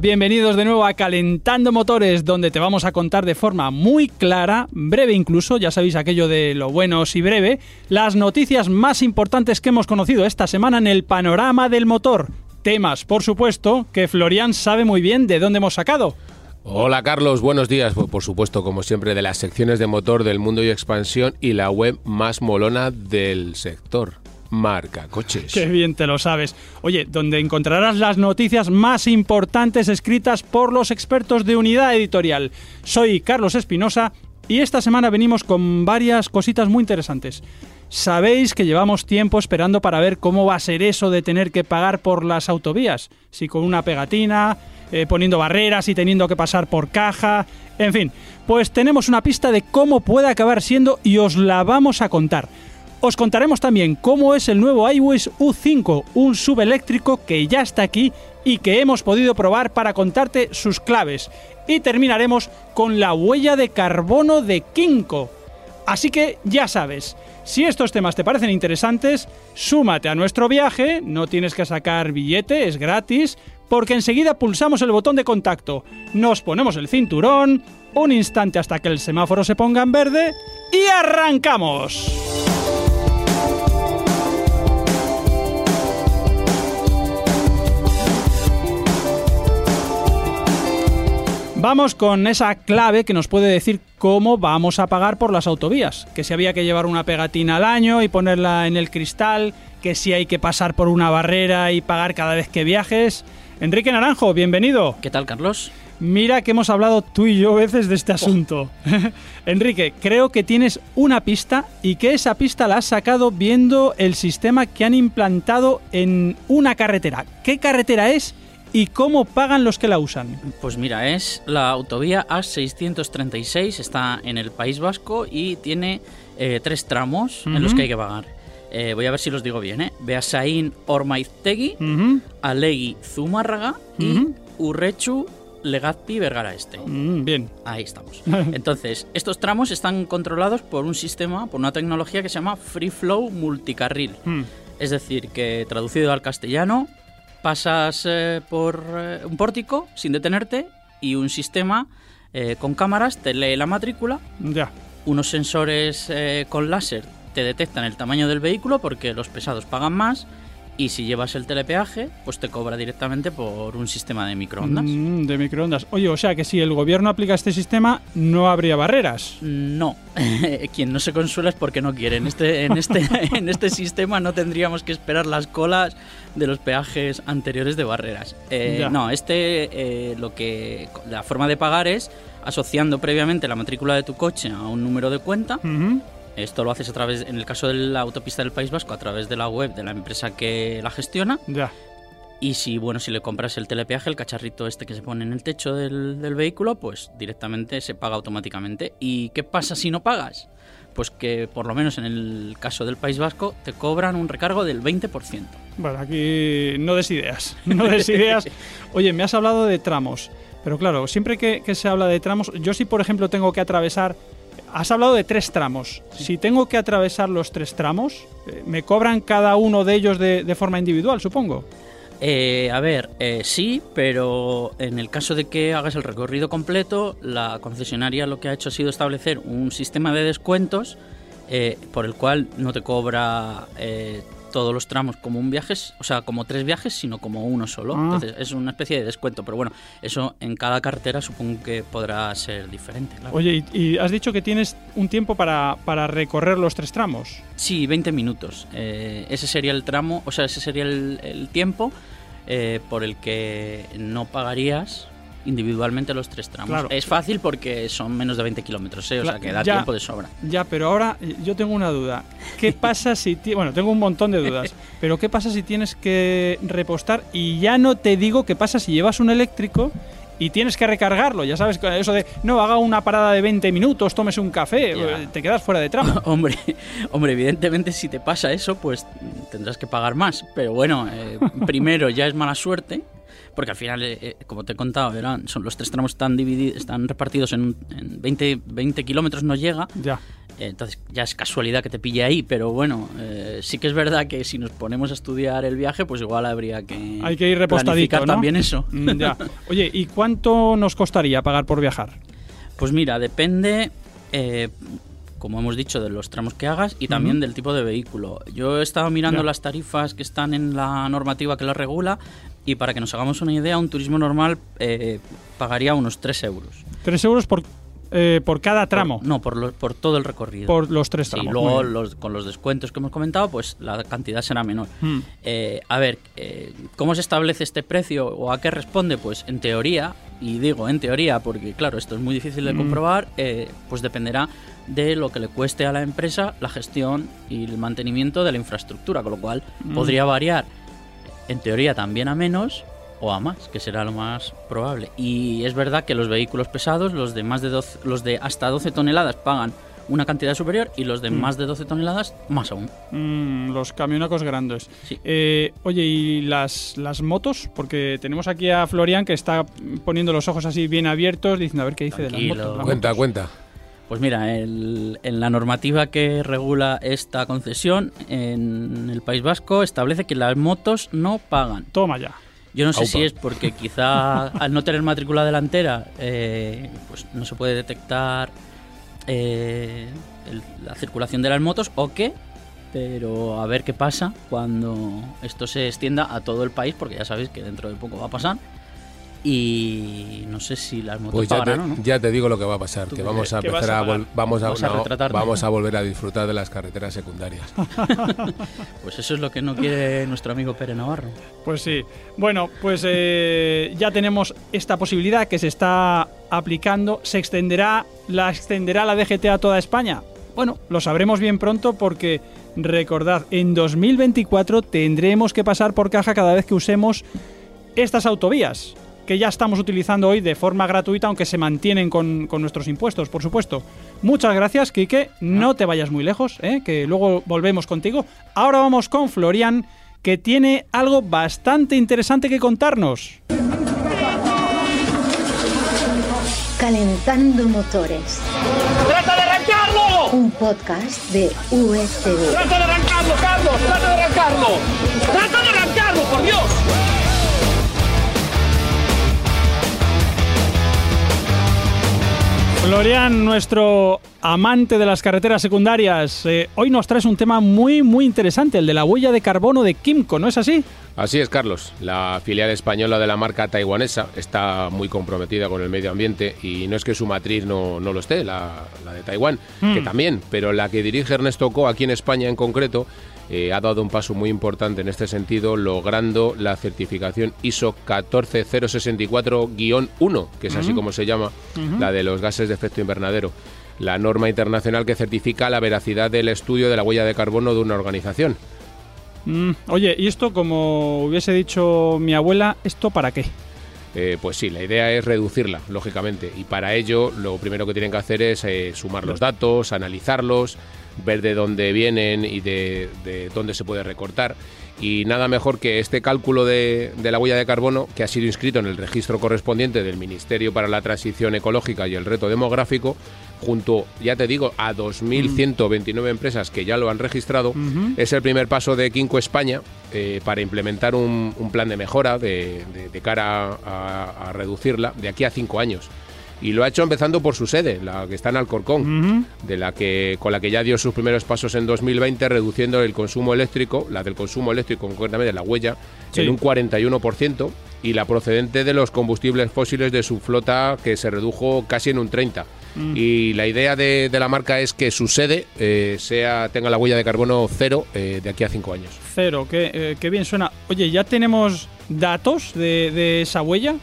Bienvenidos de nuevo a Calentando Motores, donde te vamos a contar de forma muy clara, breve incluso, ya sabéis aquello de lo bueno y breve, las noticias más importantes que hemos conocido esta semana en el panorama del motor. Temas, por supuesto, que Florian sabe muy bien de dónde hemos sacado. Hola Carlos, buenos días. Por supuesto, como siempre, de las secciones de motor del mundo y expansión y la web más molona del sector. Marca Coches. Qué bien te lo sabes. Oye, donde encontrarás las noticias más importantes escritas por los expertos de unidad editorial. Soy Carlos Espinosa y esta semana venimos con varias cositas muy interesantes. Sabéis que llevamos tiempo esperando para ver cómo va a ser eso de tener que pagar por las autovías. Si con una pegatina, eh, poniendo barreras y teniendo que pasar por caja. En fin, pues tenemos una pista de cómo puede acabar siendo y os la vamos a contar. Os contaremos también cómo es el nuevo iWish U5, un subeléctrico que ya está aquí y que hemos podido probar para contarte sus claves. Y terminaremos con la huella de carbono de Kinko. Así que ya sabes, si estos temas te parecen interesantes, súmate a nuestro viaje, no tienes que sacar billete, es gratis, porque enseguida pulsamos el botón de contacto, nos ponemos el cinturón, un instante hasta que el semáforo se ponga en verde y arrancamos. Vamos con esa clave que nos puede decir cómo vamos a pagar por las autovías. Que si había que llevar una pegatina al año y ponerla en el cristal, que si hay que pasar por una barrera y pagar cada vez que viajes. Enrique Naranjo, bienvenido. ¿Qué tal, Carlos? Mira que hemos hablado tú y yo veces de este asunto. Enrique, creo que tienes una pista y que esa pista la has sacado viendo el sistema que han implantado en una carretera. ¿Qué carretera es? ¿Y cómo pagan los que la usan? Pues mira, es la autovía A636, está en el País Vasco y tiene eh, tres tramos en los que hay que pagar. Eh, voy a ver si los digo bien, ¿eh? Beasain Ormaiztegui, Alegi Zumárraga y Urrechu Legazpi Vergara Este. Mm, bien. Ahí estamos. Entonces, estos tramos están controlados por un sistema, por una tecnología que se llama Free Flow Multicarril. Mm. Es decir, que traducido al castellano, pasas eh, por eh, un pórtico sin detenerte y un sistema eh, con cámaras te lee la matrícula. Ya. Unos sensores con láser te detectan el tamaño del vehículo porque los pesados pagan más. Y si llevas el telepeaje, pues te cobra directamente por un sistema de microondas. Mm, de microondas. Oye, o sea que si el gobierno aplica este sistema, no habría barreras. No, quien no se consuela es porque no quiere. En este, en este, en este sistema no tendríamos que esperar las colas de los peajes anteriores de barreras. Eh, no, este eh, lo que la forma de pagar es asociando previamente la matrícula de tu coche a un número de cuenta. Esto lo haces a través, en el caso de la autopista del País Vasco, a través de la web de la empresa que la gestiona. Ya. Y si, bueno, si le compras el telepeaje, el cacharrito este que se pone en el techo del, del vehículo, pues directamente se paga automáticamente. ¿Y qué pasa si no pagas? Pues que por lo menos en el caso del País Vasco te cobran un recargo del 20%. Bueno, aquí no des ideas. No des ideas. Oye, me has hablado de tramos. Pero claro, siempre que, que se habla de tramos, yo si por ejemplo tengo que atravesar... Has hablado de tres tramos. Si tengo que atravesar los tres tramos, eh, me cobran cada uno de ellos de, de forma individual, supongo. Eh, a ver, eh, sí, pero en el caso de que hagas el recorrido completo, la concesionaria lo que ha hecho ha sido establecer un sistema de descuentos eh, por el cual no te cobra eh, todos los tramos como un viaje, o sea, como tres viajes, sino como uno solo. Ah. Entonces es una especie de descuento, pero bueno, eso en cada cartera supongo que podrá ser diferente. claro. Oye, y, y has dicho que tienes un tiempo para, para recorrer los tres tramos. Sí, 20 minutos. Eh, ese sería el tramo, o sea, ese sería el, el tiempo eh, por el que no pagarías individualmente los tres tramos. Claro. Es fácil porque son menos de 20 kilómetros, ¿eh? o sea que da ya. tiempo de sobra. Ya, pero ahora eh, yo tengo una duda. ¿Qué pasa si... ti- Bueno, tengo un montón de dudas. Pero ¿qué pasa si tienes que repostar? Y ya no te digo qué pasa si llevas un eléctrico y tienes que recargarlo. Ya sabes, eso de, no, haga una parada de 20 minutos, tómese un café, eh, te quedas fuera de tramo. Hombre, hombre, evidentemente si te pasa eso, pues tendrás que pagar más. Pero bueno, eh, primero ya es mala suerte, porque al final, eh, eh, como te he contado, eran, son los tres tramos están divididos, están repartidos en, en 20, 20 kilómetros, no llega. Ya. Eh, Entonces ya es casualidad que te pille ahí, pero bueno, eh, sí que es verdad que si nos ponemos a estudiar el viaje, pues igual habría que, Hay que ir repostadito, también eso. Mm, ya. Oye, ¿y cuánto nos costaría pagar por viajar? Pues mira, depende, como hemos dicho, de los tramos que hagas y también del tipo de vehículo. Yo he estado mirando las tarifas que están en la normativa que lo regula y para que nos hagamos una idea, un turismo normal eh, pagaría unos 3 euros. Tres euros por, eh, por cada tramo. Por- no, por, lo- por todo el recorrido. Por los tres tramos. luego Muy bien. los- con los descuentos que hemos comentado, pues la cantidad será menor. Mm. Eh, a ver, eh, ¿cómo se establece este precio o a qué responde? Pues en teoría, y digo en teoría porque claro, esto es muy difícil de Mm. comprobar, eh, pues dependerá de lo que le cueste a la empresa la gestión y el mantenimiento de la infraestructura, con lo cual Mm. podría variar en teoría también a menos o a más, que será lo más probable. Y es verdad que los vehículos pesados, los de más de 12, los de hasta 12 toneladas pagan una cantidad superior y los de Mm. más de 12 toneladas más aún. Mm, los camionacos grandes. Sí. Eh, oye, ¿y las, las motos? Porque tenemos aquí a Florian que está poniendo los ojos así bien abiertos, diciendo a ver qué dice de las motos. las Cuenta, motos. cuenta. Pues mira, el- en la normativa que regula esta concesión en el País Vasco establece que las motos no pagan. Toma ya. Yo no sé Aupa. si es porque quizá al no tener matrícula delantera eh, pues no se puede detectar eh, el- la circulación de las motos o qué, pero a ver qué pasa cuando esto se extienda a todo el país, porque ya sabéis que dentro de poco va a pasar. Y no sé si las motos Pues ya te, no. ya te digo lo que va a pasar, ¿Tú que vamos a empezar a a, vamos a, ¿Vas a no, vamos a volver a disfrutar de las carreteras secundarias. Pues eso es lo que no quiere nuestro amigo Pere Navarro. Pues sí. Bueno, pues eh, ya tenemos esta posibilidad que se está aplicando. ¿Se extenderá, la extenderá la DGT a toda España? Bueno, lo sabremos bien pronto porque recordad, en 2024 tendremos que pasar por caja cada vez que usemos estas autovías que ya estamos utilizando hoy de forma gratuita, aunque se mantienen con, con nuestros impuestos, por supuesto. Muchas gracias, Quique. No te vayas muy lejos, ¿eh? que luego volvemos contigo. Ahora vamos con Florian, que tiene algo bastante interesante que contarnos. Calentando motores. ¡Trata de arrancarlo! Un podcast de USTV. ¡Trata de arrancarlo, Carlos! ¡Trata de arrancarlo! ¡Trata de arrancarlo, por Dios! Florian, nuestro amante de las carreteras secundarias, eh, hoy nos traes un tema muy, muy interesante, el de la huella de carbono de Kimco, ¿no es así? Así es, Carlos. La filial española de la marca taiwanesa está muy comprometida con el medio ambiente y no es que su matriz no, no lo esté, la, la de Taiwán, que también, pero la que dirige Ernesto Co aquí en España en concreto eh, ha dado un paso muy importante en este sentido, logrando la certificación ISO 14064-1, que es así como se llama, la de los gases de efecto invernadero. La norma internacional que certifica la veracidad del estudio de la huella de carbono de una organización. Mm, oye, y esto, como hubiese dicho mi abuela, ¿esto para qué? Eh, pues sí, la idea es reducirla, lógicamente, y para ello lo primero que tienen que hacer es eh, sumar los datos, analizarlos, ver de dónde vienen y de, de dónde se puede recortar. Y nada mejor que este cálculo de, de la huella de carbono, que ha sido inscrito en el registro correspondiente del Ministerio para la Transición Ecológica y el Reto Demográfico, junto, ya te digo, a 2.129 empresas que ya lo han registrado, es el primer paso de Quinco España eh, para implementar un, un plan de mejora de, de- de cara a, a reducirla de aquí a cinco años. Y lo ha hecho empezando por su sede, la que está en Alcorcón, de la que, con la que ya dio sus primeros pasos en 2020, reduciendo el consumo eléctrico, la del consumo eléctrico, concretamente la huella, Sí. en un 41%, y la procedente de los combustibles fósiles de su flota, que se redujo casi en un 30%. Y la idea de, de la marca es que su sede eh, sea tenga la huella de carbono cero eh, de aquí a cinco años. Cero, qué, eh, qué bien suena. Oye, ¿ya tenemos datos de, de esa huella?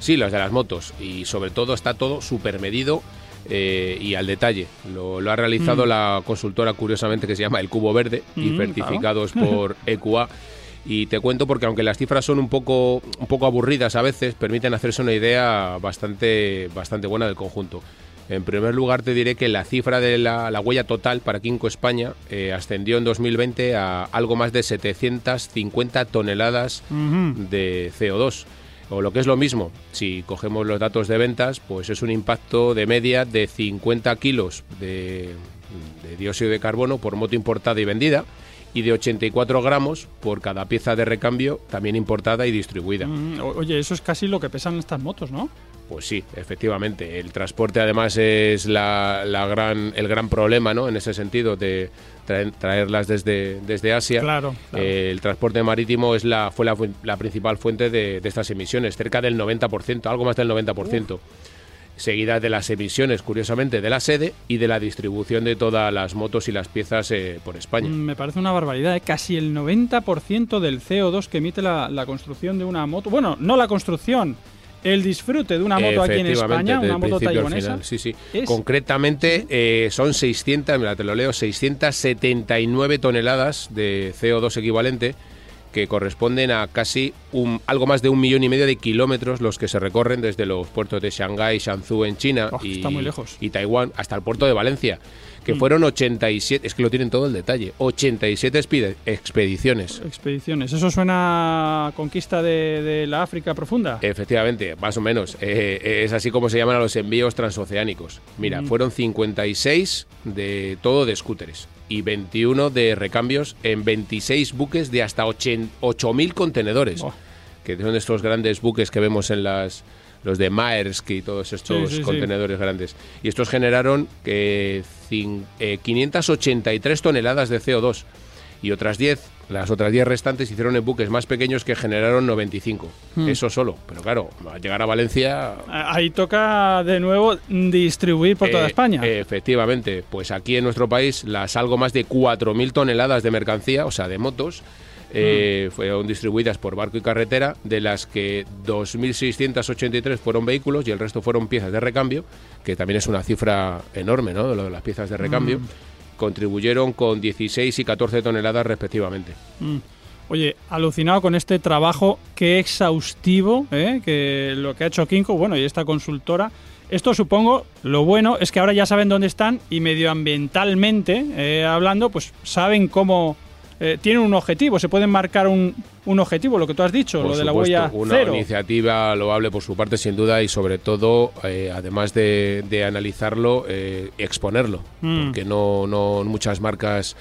Sí, las de las motos. Y sobre todo está todo súper medido eh, y al detalle. Lo, lo ha realizado la consultora, curiosamente, que se llama El Cubo Verde y Mm, certificados por EQA. Y te cuento porque aunque las cifras son un poco, un poco aburridas a veces, permiten hacerse una idea bastante, bastante buena del conjunto. En primer lugar, te diré que la cifra de la, la huella total para Kinko España eh, ascendió en 2020 a algo más de 750 toneladas de CO2. O lo que es lo mismo, si cogemos los datos de ventas, pues es un impacto de media de 50 kilos de, de dióxido de carbono por moto importada y vendida y de 84 gramos por cada pieza de recambio también importada y distribuida. Mm, Oye, eso es casi lo que pesan estas motos, ¿no? Pues sí, efectivamente. El transporte además es la, la gran, el gran problema, ¿no? En ese sentido de traer- traerlas desde, desde Asia. Claro, claro. Eh, el transporte marítimo es la, fue la, la principal fuente de, de estas emisiones, cerca del 90%, algo más del 90%. Seguida de las emisiones, curiosamente, de la sede y de la distribución de todas las motos y las piezas eh, por España. Mm, Me parece una barbaridad, ¿eh? casi el 90% del CO2 que emite la, la construcción de una moto. Bueno, no la construcción, el disfrute de una moto aquí en España, una moto taiwanesa. Sí, sí. es- Concretamente eh, son 600, mira, te lo leo, 679 toneladas de CO2 equivalente que corresponden a casi un, algo más de un millón y medio de kilómetros los que se recorren desde los puertos de Shanghái, Shanzhou en China Oh, y, Taiwán hasta el puerto de Valencia, que Mm. fueron 87, es que lo tienen todo el detalle, 87 expide- expediciones. Expediciones. ¿Eso suena a conquista de, de la África profunda? Efectivamente, más o menos. Eh, es así como se llaman a los envíos transoceánicos. Mira, Mm. fueron 56 de todo de scooters y 21 de recambios en 26 buques de hasta 8.000 contenedores, Oh. que son estos grandes buques que vemos en las los de Maersk y todos estos Sí, sí, sí. contenedores grandes. Y estos generaron eh, 583 toneladas de CO2 y otras 10, las otras 10 restantes hicieron en buques más pequeños que generaron 95. Hmm. Eso solo. Pero claro, al llegar a Valencia... Ahí toca de nuevo distribuir por toda eh, España. Efectivamente, pues aquí en nuestro país las algo más de 4.000 toneladas de mercancía, o sea, de motos, eh, Hmm. fueron distribuidas por barco y carretera, de las que 2.683 fueron vehículos y el resto fueron piezas de recambio, que también es una cifra enorme, ¿no? Lo de las piezas de recambio. Hmm. Contribuyeron con 16 y 14 toneladas respectivamente. Mm. Oye, alucinado con este trabajo, qué exhaustivo, ¿eh? que lo que ha hecho Kinko, bueno, y esta consultora. Esto supongo, lo bueno es que ahora ya saben dónde están y medioambientalmente eh, hablando, pues saben cómo eh, tienen un objetivo, se pueden marcar un, un objetivo, lo que tú has dicho, Por lo de la huella una cero. iniciativa loable por su parte, sin duda, y sobre todo, eh, además de, de analizarlo, eh, exponerlo, Mm. porque no, no muchas marcas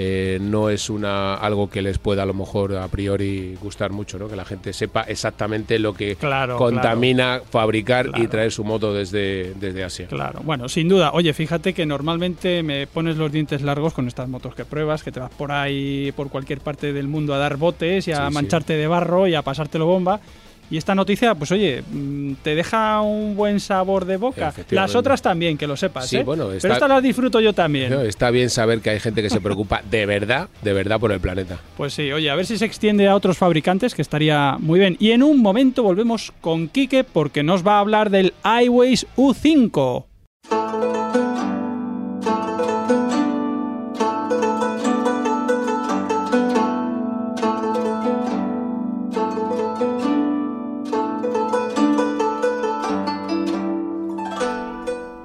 eh, no es una algo que les pueda a lo mejor a priori gustar mucho, ¿no? Que la gente sepa exactamente lo que Claro, contamina fabricar y Claro. traer su moto desde, desde Asia. Claro, bueno, sin duda. Oye, fíjate que normalmente me pones los dientes largos con estas motos que pruebas, que te vas por ahí, por cualquier parte del mundo a dar botes y a Sí, sí. mancharte de barro y a pasártelo bomba. Y esta noticia, pues oye, mm, te deja un buen sabor de boca. Las otras también, que lo sepas, Sí, ¿eh? bueno, Pero está- estas las disfruto yo también. No, Está bien saber que hay gente que se preocupa de verdad, de verdad por el planeta. Pues sí, oye, a ver si se extiende a otros fabricantes, que estaría muy bien. Y en un momento volvemos con Quique porque nos va a hablar del iWays U5.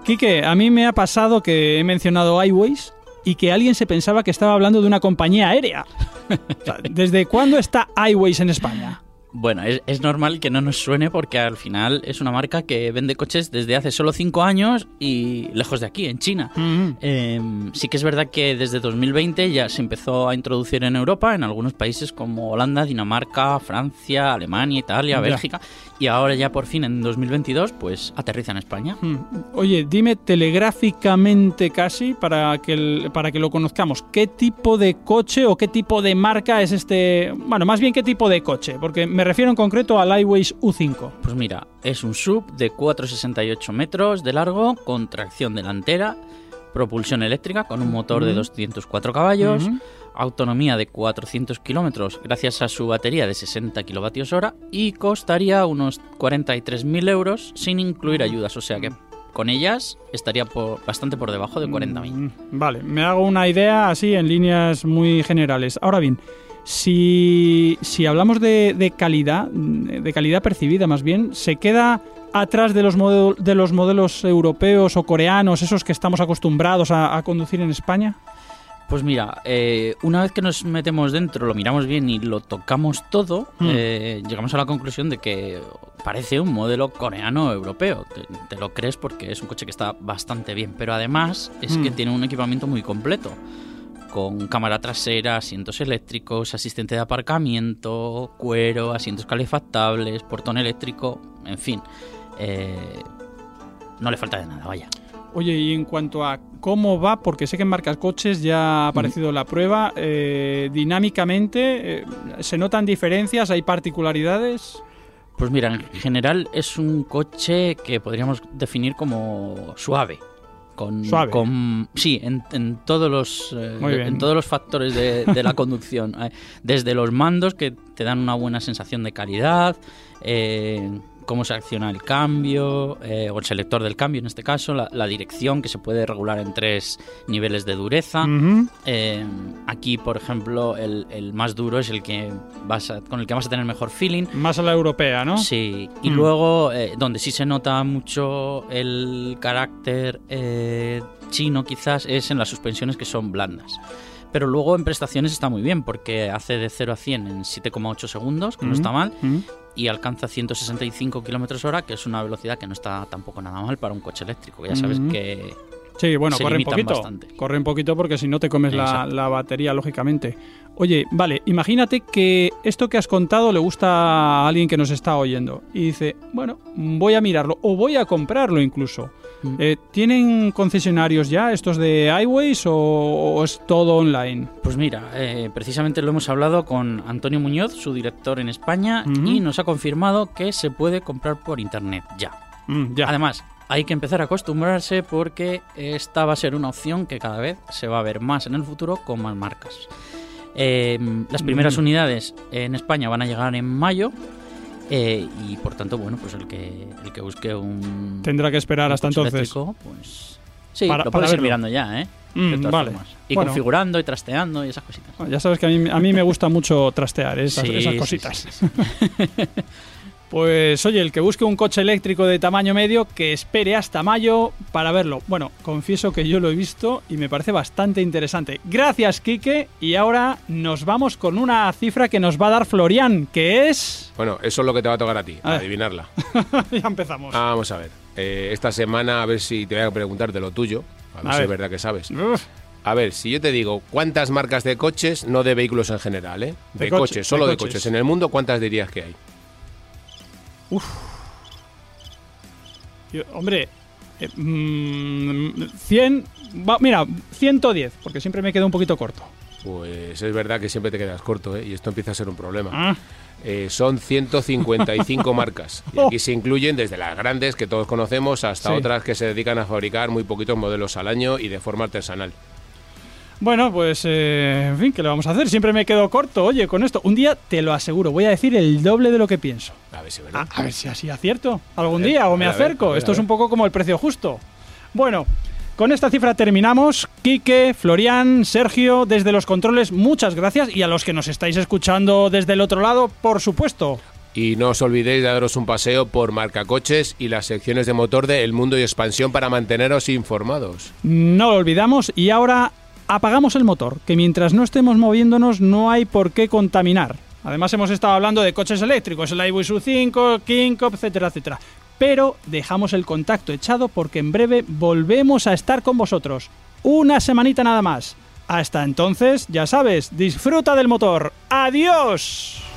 Quique, a mí me ha pasado que he mencionado iWays y que alguien se pensaba que estaba hablando de una compañía aérea. ¿Desde cuándo está iWays en España? Bueno, es, es normal que no nos suene porque al final es una marca que vende coches desde hace solo 5 años y lejos de aquí, en China. Mm, Eh, sí que es verdad que desde 2020 ya se empezó a introducir en Europa, en algunos países como Holanda, Dinamarca, Francia, Alemania, Italia, Ya. Bélgica, y ahora ya por fin en 2022 pues aterriza en España. mm. Oye, dime telegráficamente casi para que, el- para que lo conozcamos. ¿Qué tipo de coche o qué tipo de marca es este? Bueno, más bien qué tipo de coche, porque me refiero en concreto al iWays U5. Pues mira, es un sub de 4,68 metros de largo con tracción delantera, propulsión eléctrica con un motor de Ujú. 204 caballos, autonomía de 400 kilómetros gracias a su batería de 60 kilovatios hora y costaría unos 43.000 euros sin incluir ayudas, o sea que con ellas estaría por- bastante por debajo de 40.000. Mm, Vale, me hago una idea así en líneas muy generales. Ahora bien, si, si hablamos de, de calidad, de calidad percibida más bien, ¿se queda atrás de los, model- de los modelos europeos o coreanos, esos que estamos acostumbrados a, a conducir en España? Pues mira, eh, una vez que nos metemos dentro, lo miramos bien y lo tocamos todo, Mm. eh, llegamos a la conclusión de que parece un modelo coreano europeo. Te, te lo crees porque es un coche que está bastante bien, pero además es Mm. que tiene un equipamiento muy completo. Con cámara trasera, asientos eléctricos, asistente de aparcamiento, cuero, asientos calefactables, portón eléctrico, en fin. eh, no le falta de nada, vaya. Oye, y en cuanto a cómo va, porque sé que en marcas coches ya ha aparecido la prueba, eh, dinámicamente, eh, ¿se notan diferencias? ¿Hay particularidades? Pues mira, en general es un coche que podríamos definir como suave. Con, Suave. con- sí, en, en todos los eh, en todos los factores de, de la conducción. Desde los mandos que te dan una buena sensación de calidad, eh, cómo se acciona el cambio, eh, o el selector del cambio en este caso, la, la dirección que se puede regular en tres niveles de dureza. Eh, aquí, por ejemplo, el, el más duro es el que vas a- con el que vas a tener mejor feeling. Más a la europea, ¿no? Sí, y Mm. luego eh, donde sí se nota mucho el carácter chino quizás es en las suspensiones que son blandas. Pero luego en prestaciones está muy bien porque hace de 0 a 100 en 7,8 segundos, que no Ujú. está mal, Ujú. y alcanza 165 kilómetros hora, que es una velocidad que no está tampoco nada mal para un coche eléctrico. Ya sabes Ujú. que Sí, bueno, corre un poquito. bastante. Corre un poquito porque si no te comes la, la batería, lógicamente. Oye, vale, imagínate que esto que has contado le gusta a alguien que nos está oyendo y dice, bueno, voy a mirarlo o voy a comprarlo incluso. Mm. Eh, ¿Tienen concesionarios ya estos de iWays o, o es todo online? Pues mira, eh, precisamente lo hemos hablado con Antonio Muñoz, su director en España, y nos ha confirmado que se puede comprar por internet ya. Mm, ya. Además, hay que empezar a acostumbrarse porque esta va a ser una opción que cada vez se va a ver más en el futuro con más marcas. Eh, las primeras Mm. unidades en España van a llegar en mayo eh, y por tanto, bueno, pues el que, el que busque un... Tendrá que esperar hasta entonces. pues... Sí, Para- lo para puedes ir mirando ya, ¿eh? Mm, vale. formas. Y Bueno. configurando y trasteando y esas cositas. Ya sabes que a mí, a mí me gusta mucho trastear esas, Sí, esas cositas. sí. Pues oye, el que busque un coche eléctrico de tamaño medio, que espere hasta mayo para verlo. Bueno, confieso que yo lo he visto y me parece bastante interesante. Gracias, Quique. Y ahora nos vamos con una cifra que nos va a dar Florian, que es... Bueno, eso es lo que te va a tocar a ti, A adivinarla. ya empezamos. Vamos a ver. Eh, esta semana, a ver si te voy a preguntar de lo tuyo. A ver A si ver. es verdad que sabes. Uf, A ver, si yo te digo cuántas marcas de coches, no de vehículos en general, ¿eh? De De, coches, solo de de coches. coches. En el mundo, ¿cuántas dirías que hay? Yo- hombre, eh, mm, 100... va- mira, 110, porque siempre me quedo un poquito corto. Pues es verdad que siempre te quedas corto, ¿eh? Y esto empieza a ser un problema. Ah, Eh, son 155 marcas. Y aquí se incluyen desde las grandes que todos conocemos hasta Sí. otras que se dedican a fabricar muy poquitos modelos al año y de forma artesanal. Bueno, pues, eh, en fin, ¿qué le vamos a hacer? Siempre me quedo corto, oye, con esto. Un día, te lo aseguro, voy a decir el doble de lo que pienso. A ver si verdad. A, a ver si así acierto algún ver, día o me ver, acerco. ver, Esto es un poco como el precio justo. Bueno, con esta cifra terminamos. Quique, Florian, Sergio, desde los controles, muchas gracias. Y a los que nos estáis escuchando desde el otro lado, por supuesto. Y no os olvidéis de daros un paseo por Marcacoches y las secciones de motor de El Mundo y Expansión para manteneros informados. No lo olvidamos y ahora apagamos el motor, que mientras no estemos moviéndonos no hay por qué contaminar. Además hemos estado hablando de coches eléctricos, el iWisu 5, Kingcop, etcétera, etcétera. Pero dejamos el contacto echado porque en breve volvemos a estar con vosotros. Una semanita nada más. Hasta entonces, ya sabes, disfruta del motor. ¡Adiós!